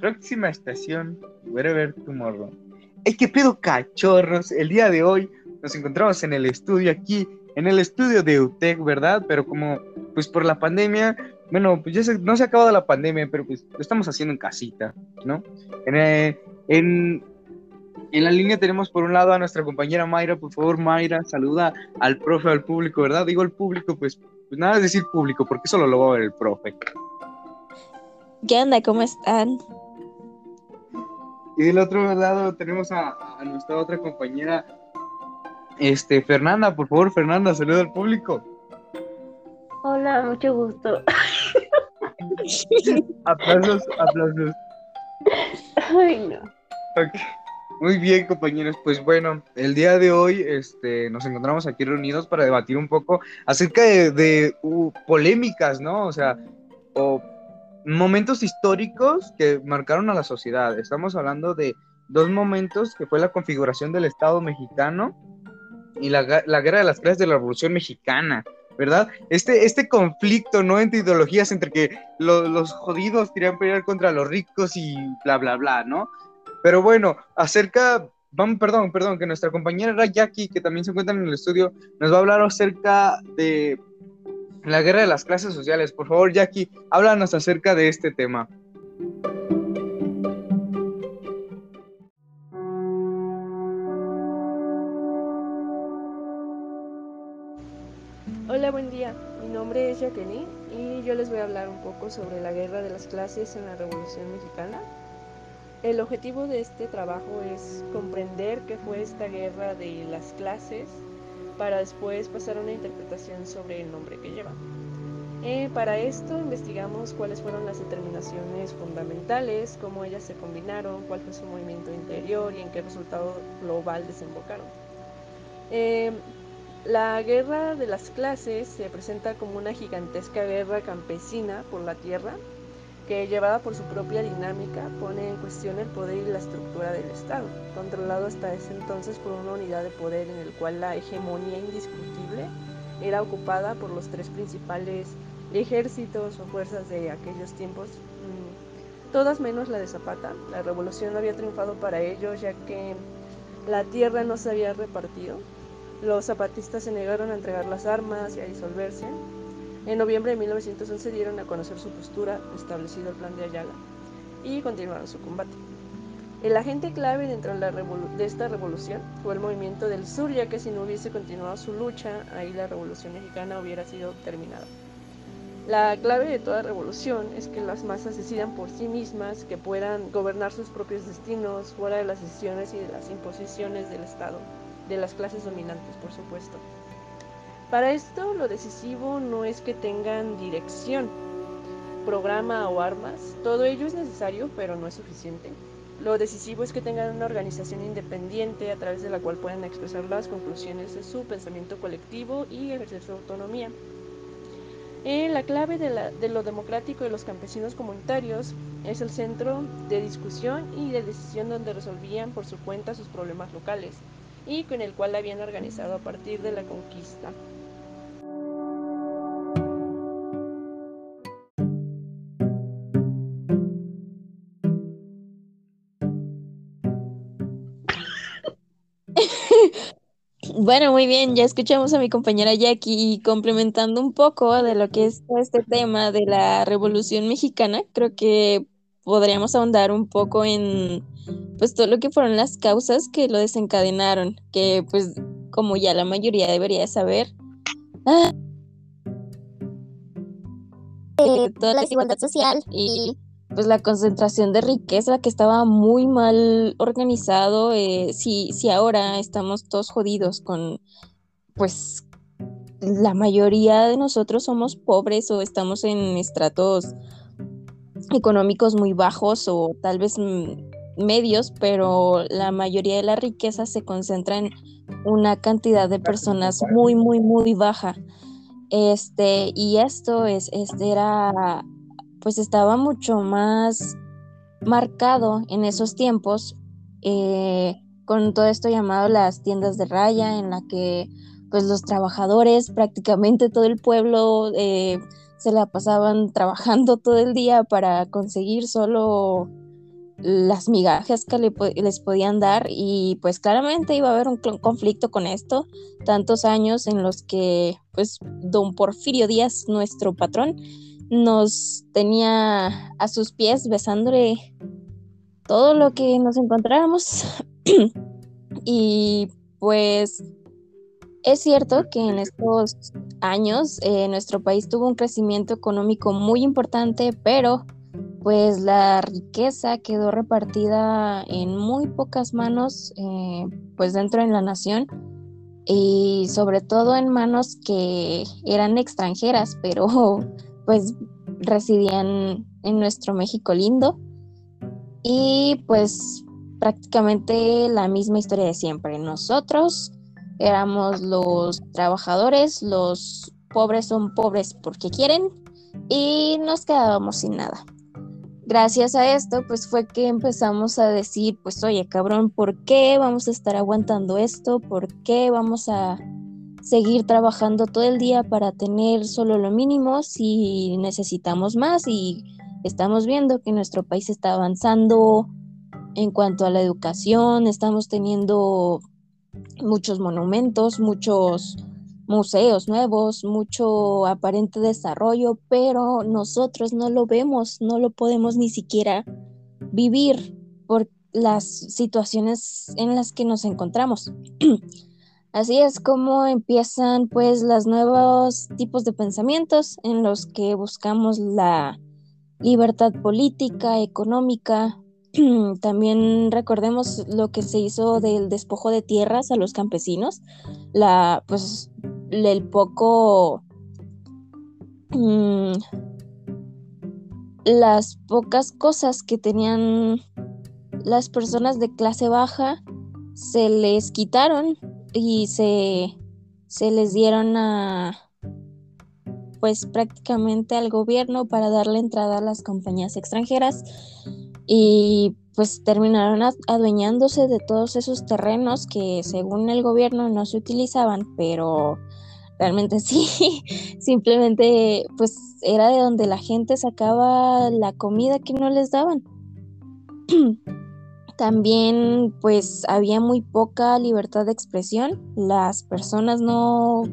Próxima estación, Wherever Tomorrow. Es que pedo cachorros. El día de hoy nos encontramos en el estudio aquí, en el estudio de UTEC, ¿verdad? Pero como, pues por la pandemia, bueno, pues ya no se ha acabado la pandemia, pero pues lo estamos haciendo en casita, ¿no? En, eh, en, en la línea tenemos por un lado a nuestra compañera Mayra. Por favor, Mayra, saluda al profe, al público, ¿verdad? Digo al público, pues, pues nada de decir público, porque solo lo va a ver el profe. ¿Qué onda? ¿Cómo están? Y del otro lado tenemos a, nuestra otra compañera, este, Fernanda. Por favor, Fernanda, saluda al público. Hola, mucho gusto. aplausos, aplausos. Ay, no. Okay. Muy bien, compañeros. Pues bueno, el día de hoy este, nos encontramos aquí reunidos para debatir un poco acerca de, uh, polémicas, ¿no? O sea, o momentos históricos que marcaron a la sociedad. Estamos hablando de dos momentos que fue la configuración del Estado mexicano y la, guerra de las clases de la Revolución Mexicana. ¿verdad? Este, este conflicto, ¿no? Entre ideologías, entre que los jodidos querían pelear contra los ricos y bla, bla, bla, ¿no? Pero bueno, acerca, vamos, perdón, perdón, que nuestra compañera Jackie, que también se encuentra en el estudio, nos va a hablar acerca de la guerra de las clases sociales. Por favor, Jackie, háblanos acerca de este tema. Hola, buen día. Mi nombre es Jacqueline y yo les voy a hablar un poco sobre la guerra de las clases en la Revolución Mexicana. El objetivo de este trabajo es comprender qué fue esta guerra de las clases para después pasar a una interpretación sobre el nombre que lleva. Eh, para esto investigamos cuáles fueron las determinaciones fundamentales, cómo ellas se combinaron, cuál fue su movimiento interior y en qué resultado global desembocaron. Eh, la guerra de las clases se presenta como una gigantesca guerra campesina por la tierra que llevada por su propia dinámica pone en cuestión el poder y la estructura del Estado, controlado hasta ese entonces por una unidad de poder en el cual la hegemonía indiscutible era ocupada por los tres principales ejércitos o fuerzas de aquellos tiempos, mm, todas menos la de Zapata. La revolución no había triunfado para ellos ya que la tierra no se había repartido. Los zapatistas se negaron a entregar las armas y a disolverse, en noviembre de 1911 dieron a conocer su postura, establecido el plan de Ayala, y continuaron su combate. El agente clave dentro de, esta revolución fue el movimiento del sur, ya que si no hubiese continuado su lucha, ahí la revolución mexicana hubiera sido terminada. La clave de toda revolución es que las masas decidan por sí mismas, que puedan gobernar sus propios destinos fuera de las decisiones y de las imposiciones del Estado, de las clases dominantes, por supuesto. Para esto lo decisivo no es que tengan dirección, programa o armas, todo ello es necesario pero no es suficiente. Lo decisivo es que tengan una organización independiente a través de la cual puedan expresar las conclusiones de su pensamiento colectivo y ejercer su autonomía. Eh, la clave de, de, lo democrático de los campesinos comunitarios es el centro de discusión y de decisión donde resolvían por su cuenta sus problemas locales y con el cual habían organizado a partir de la conquista. Bueno, muy bien, ya escuchamos a mi compañera Jackie y complementando un poco de lo que es este tema de la Revolución Mexicana, creo que podríamos ahondar un poco en pues todo lo que fueron las causas que lo desencadenaron, que pues como ya la mayoría debería saber, ah, toda la desigualdad social y pues la concentración de riqueza que estaba muy mal organizado. Eh, si, si ahora estamos todos jodidos con, pues la mayoría de nosotros somos pobres o estamos en estratos económicos muy bajos o tal vez medios, pero la mayoría de la riqueza se concentra en una cantidad de personas muy, muy, muy baja. Este, y esto es, este era pues estaba mucho más marcado en esos tiempos eh, con todo esto llamado las tiendas de raya, en la que pues los trabajadores, prácticamente todo el pueblo, eh, se la pasaban trabajando todo el día para conseguir solo las migajas que les podían dar. Y pues claramente iba a haber un conflicto con esto, tantos años en los que pues don Porfirio Díaz, nuestro patrón, nos tenía a sus pies besándole todo lo que nos encontráramos y pues es cierto que en estos años eh, nuestro país tuvo un crecimiento económico muy importante, pero pues la riqueza quedó repartida en muy pocas manos, eh, pues dentro de la nación y sobre todo en manos que eran extranjeras, pero pues residían en nuestro México lindo y pues prácticamente la misma historia de siempre. Nosotros éramos los trabajadores, los pobres son pobres porque quieren y nos quedábamos sin nada gracias a esto, pues fue que empezamos a decir, pues oye, cabrón, ¿por qué vamos a estar aguantando esto? ¿Por qué vamos a seguir trabajando todo el día para tener solo lo mínimo si necesitamos más? Y estamos viendo que nuestro país está avanzando en cuanto a la educación, estamos teniendo muchos monumentos, muchos museos nuevos, mucho aparente desarrollo, pero nosotros no lo vemos, no lo podemos ni siquiera vivir por las situaciones en las que nos encontramos. Así es como empiezan pues los nuevos tipos de pensamientos en los que buscamos la libertad política, económica. También recordemos lo que se hizo del despojo de tierras a los campesinos, la pues el poco... Mm, las pocas cosas que tenían las personas de clase baja se les quitaron y se, se les dieron a pues prácticamente al gobierno para darle entrada a las compañías extranjeras y pues terminaron adueñándose de todos esos terrenos que según el gobierno no se utilizaban, pero realmente sí, simplemente pues era de donde la gente sacaba la comida que no les daban. También pues había muy poca libertad de expresión, las personas no,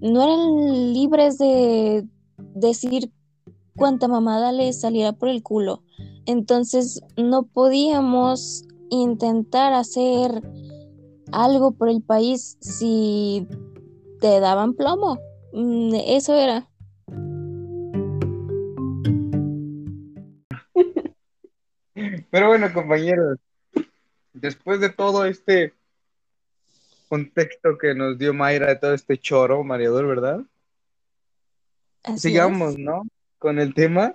no eran libres de decir cuánta mamada les saliera por el culo. Entonces no podíamos intentar hacer algo por el país si te daban plomo. Mm, eso era. Pero bueno, compañeros, después de todo este contexto que nos dio Mayra de todo este choro mareador, ¿verdad? Sigamos, ¿no? Con el tema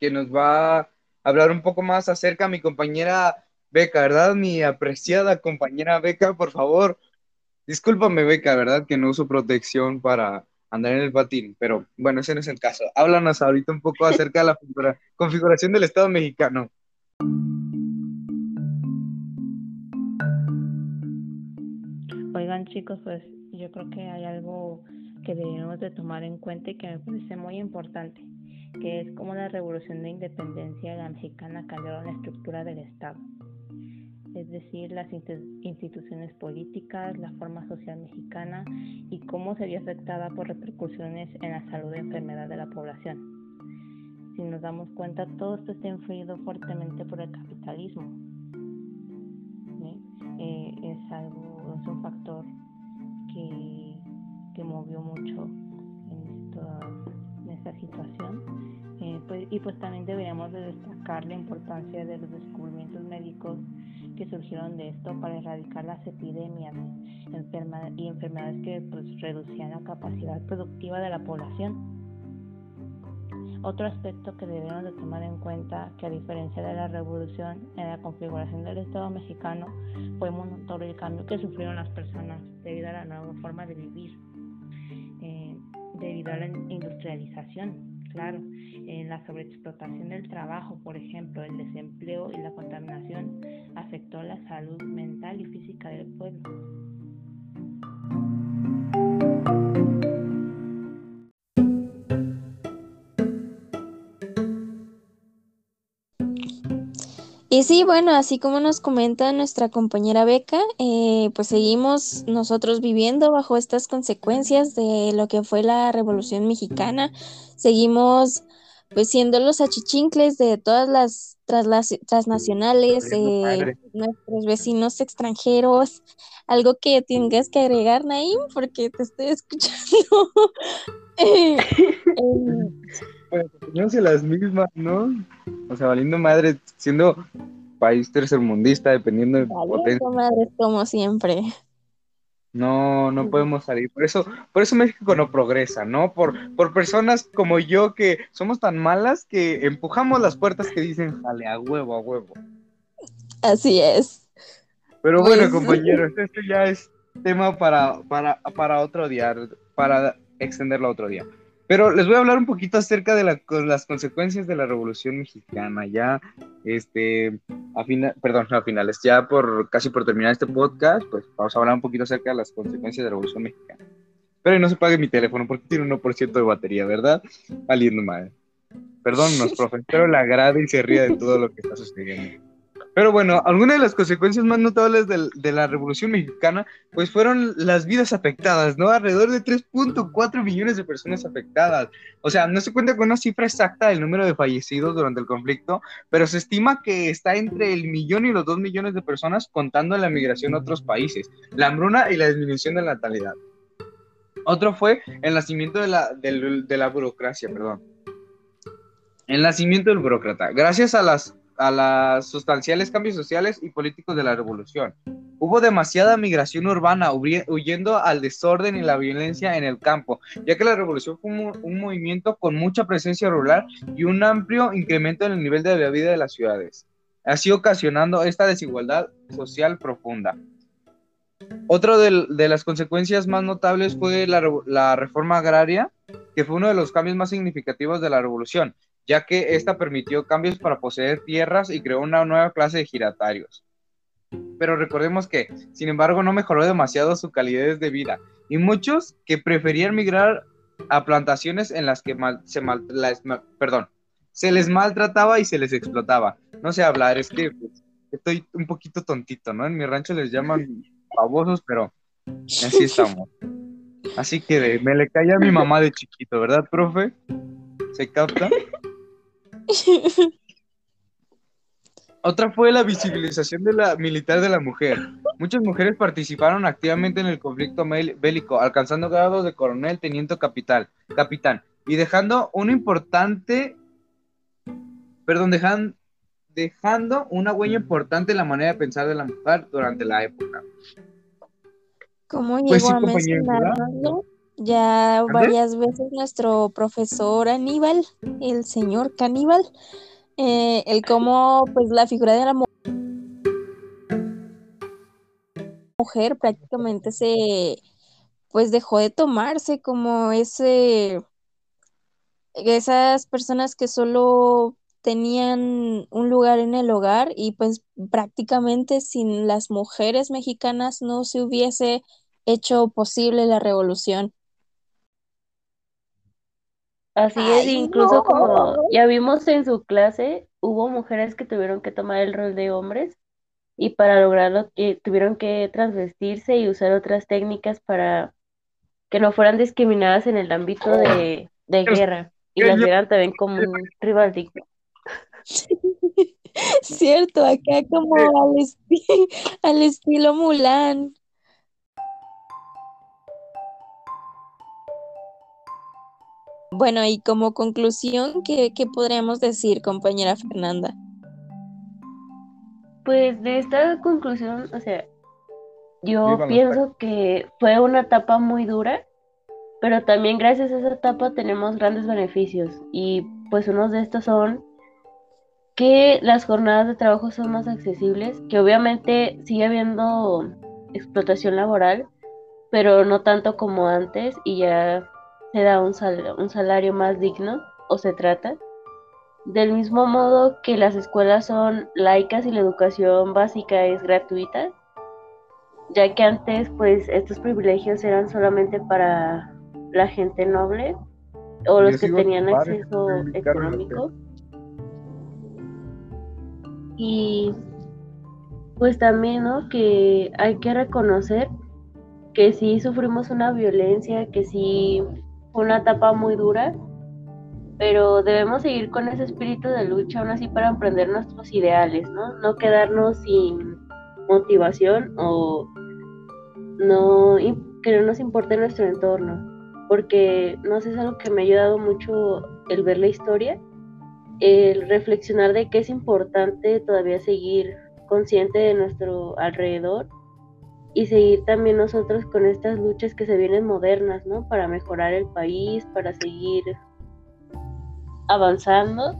que nos va a hablar un poco más acerca mi compañera Beca, ¿verdad? Mi apreciada compañera Beca, por favor, Discúlpame, Beca, ¿verdad? Que no uso protección para andar en el patín, pero bueno, ese no es el caso. Háblanos ahorita un poco acerca de la configuración del Estado mexicano. Oigan, chicos, pues yo creo que hay algo que debemos de tomar en cuenta y que me parece muy importante, que es cómo la revolución de independencia de la mexicana cambió la estructura del Estado es decir, las instituciones políticas, la forma social mexicana y cómo se vio afectada por repercusiones en la salud y enfermedad de la población. Si nos damos cuenta, todo esto está influido fuertemente por el capitalismo. Eh, es algo, es un factor que, que movió mucho en, esta situación. Eh, pues, y pues también deberíamos de destacar la importancia de los descubrimientos médicos surgieron de esto para erradicar las epidemias y enfermedades que pues, reducían la capacidad productiva de la población. Otro aspecto que debemos de tomar en cuenta que a diferencia de la revolución en la configuración del Estado mexicano fue muy notorio el cambio que sufrieron las personas debido a la nueva forma de vivir, eh, debido a la industrialización claro, en la sobreexplotación del trabajo, por ejemplo, el desempleo y la contaminación afectó la salud mental y física del pueblo. Y sí, bueno, así como nos comenta nuestra compañera Beca, eh, pues seguimos nosotros viviendo bajo estas consecuencias de lo que fue la Revolución Mexicana. Seguimos pues siendo los achichincles de todas las transnacionales, nuestros vecinos extranjeros. Algo que tengas que agregar, Naim, porque te estoy escuchando. Eh, Bueno, sé las mismas, ¿no? O sea, valiendo madre, siendo país tercermundista, dependiendo de potencia. valiendo madres como siempre. No, no podemos salir. Por eso, por eso México no progresa, ¿no? Por, por personas como yo que somos tan malas que empujamos las puertas que dicen, jale, a huevo, a huevo. Así es. Pero bueno, Pues- compañeros, esto ya es tema para, para, para otro día, para extenderlo a otro día. Pero les voy a hablar un poquito acerca de la- las consecuencias de la Revolución Mexicana. Ya, este, a final, perdón, a finales, ya por casi por terminar este podcast, pues vamos a hablar un poquito acerca de las consecuencias de la Revolución Mexicana. Pero no se pague mi teléfono porque tiene un 1% de batería, ¿verdad? Valiendo madre. Perdónnos, profe, espero le agrade y se ría de todo lo que está sucediendo. Pero bueno, algunas de las consecuencias más notables de, la Revolución Mexicana, pues fueron las vidas afectadas, ¿no? Alrededor de 3.4 millones de personas afectadas. O sea, no se cuenta con una cifra exacta del número de fallecidos durante el conflicto, pero se estima que está entre el millón y los dos millones de personas contando la migración a otros países, la hambruna y la disminución de la natalidad. Otro fue el nacimiento de la, de la burocracia, perdón. El nacimiento del burócrata. Gracias a las a los sustanciales cambios sociales y políticos de la revolución. Hubo demasiada migración urbana, huyendo al desorden y la violencia en el campo, ya que la revolución fue un, movimiento con mucha presencia rural y un amplio incremento en el nivel de la vida de las ciudades, así ocasionando esta desigualdad social profunda. Otra de, las consecuencias más notables fue la reforma agraria, que fue uno de los cambios más significativos de la revolución, ya que esta permitió cambios para poseer tierras y creó una nueva clase de giratarios. Pero recordemos que, sin embargo, no mejoró demasiado su calidad de vida, y muchos que preferían migrar a plantaciones en las que mal- se, mal- perdón, se les maltrataba y se les explotaba. No sé hablar, es que pues, estoy un poquito tontito, ¿no? En mi rancho les llaman babosos, pero así estamos. Así que me le caía a mi mamá de chiquito, ¿verdad, profe? ¿Se capta? Otra fue la visibilización de la militar de la mujer. Muchas mujeres participaron activamente en el conflicto bélico, alcanzando grados de coronel, teniente, capital, capitán, y dejando un importante, perdón, dejan- dejando una huella importante en la manera de pensar de la mujer durante la época. ¿Cómo llegó Pues mencionarlo? Ya varias veces nuestro profesor Aníbal, el señor Caníbal, eh, el cómo pues la figura de la mu- mujer prácticamente se pues dejó de tomarse como ese esas personas que solo tenían un lugar en el hogar y pues prácticamente sin las mujeres mexicanas no se hubiese hecho posible la revolución. Así es, Ay, incluso no. como ya vimos en su clase, hubo mujeres que tuvieron que tomar el rol de hombres y para lograrlo eh, tuvieron que transvestirse y usar otras técnicas para que no fueran discriminadas en el ámbito de, de guerra y las yo- vieran también como un rival digno. Cierto, acá como al, esti- al estilo Mulan. Bueno, y como conclusión, ¿qué, qué podríamos decir, compañera Fernanda? Pues de esta conclusión, o sea, yo Vivan pienso que fue una etapa muy dura, pero también gracias a esa etapa tenemos grandes beneficios y pues unos de estos son que las jornadas de trabajo son más accesibles, que obviamente sigue habiendo explotación laboral, pero no tanto como antes y ya se da un, sal- un salario más digno o se trata. Del mismo modo que las escuelas son laicas y la educación básica es gratuita, ya que antes pues estos privilegios eran solamente para la gente noble o los que tenían acceso económico. Y pues también, ¿no? Que hay que reconocer que sí sufrimos una violencia, que sí una etapa muy dura, pero debemos seguir con ese espíritu de lucha aún así para emprender nuestros ideales, ¿no? No quedarnos sin motivación o no que no nos importe nuestro entorno, porque no sé, es algo que me ha ayudado mucho el ver la historia, el reflexionar de que es importante todavía seguir consciente de nuestro alrededor y seguir también nosotros con estas luchas que se vienen modernas, ¿no? Para mejorar el país, para seguir avanzando.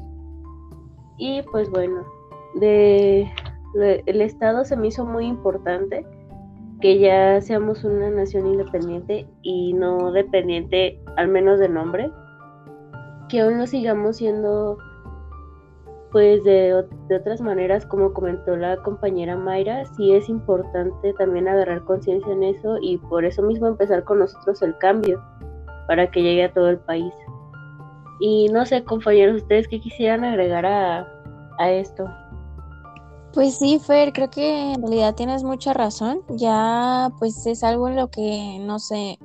Y pues bueno, de, el Estado se me hizo muy importante que ya seamos una nación independiente y no dependiente al menos de nombre, que aún no sigamos siendo pues de, de, otras maneras, como comentó la compañera Mayra, sí es importante también agarrar conciencia en eso y por eso mismo empezar con nosotros el cambio para que llegue a todo el país. Y no sé, compañeros, ustedes qué quisieran agregar a, a esto. Pues sí, Fer, creo que en realidad tienes mucha razón. Ya pues es algo en lo que, no sé,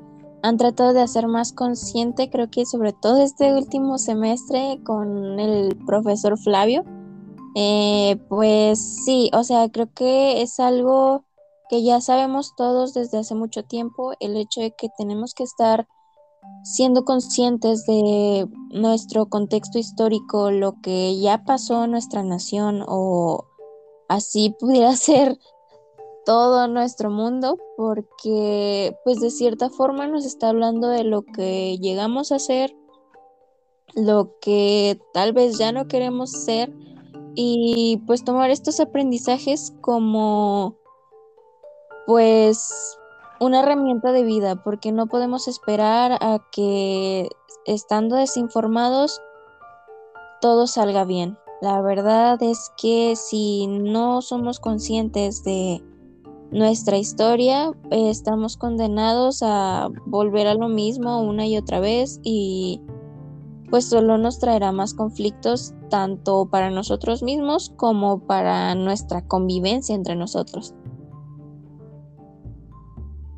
han tratado de hacer más consciente, creo que sobre todo este último semestre con el profesor Flavio. Eh, pues sí, o sea, creo que es algo que ya sabemos todos desde hace mucho tiempo, el hecho de que tenemos que estar siendo conscientes de nuestro contexto histórico, lo que ya pasó en nuestra nación o así pudiera ser todo nuestro mundo porque pues de cierta forma nos está hablando de lo que llegamos a ser, lo que tal vez ya no queremos ser y pues tomar estos aprendizajes como pues una herramienta de vida porque no podemos esperar a que estando desinformados todo salga bien. La verdad es que si no somos conscientes de nuestra historia, eh, estamos condenados a volver a lo mismo una y otra vez y pues solo nos traerá más conflictos tanto para nosotros mismos como para nuestra convivencia entre nosotros.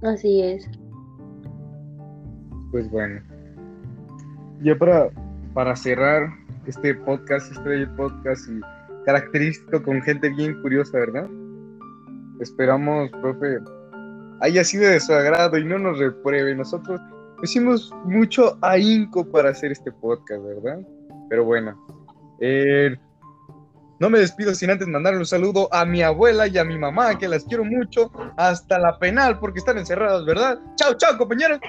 Así es. Pues bueno. Ya para, para cerrar, este podcast, este podcast y característico con gente bien curiosa, ¿verdad? Esperamos, profe, haya sido de su agrado y no nos repruebe. Nosotros hicimos mucho ahínco para hacer este podcast, ¿verdad? Pero bueno, eh, no me despido sin antes mandarle un saludo a mi abuela y a mi mamá, que las quiero mucho, hasta la penal porque están encerradas, ¿verdad? Chao, chao, compañeros.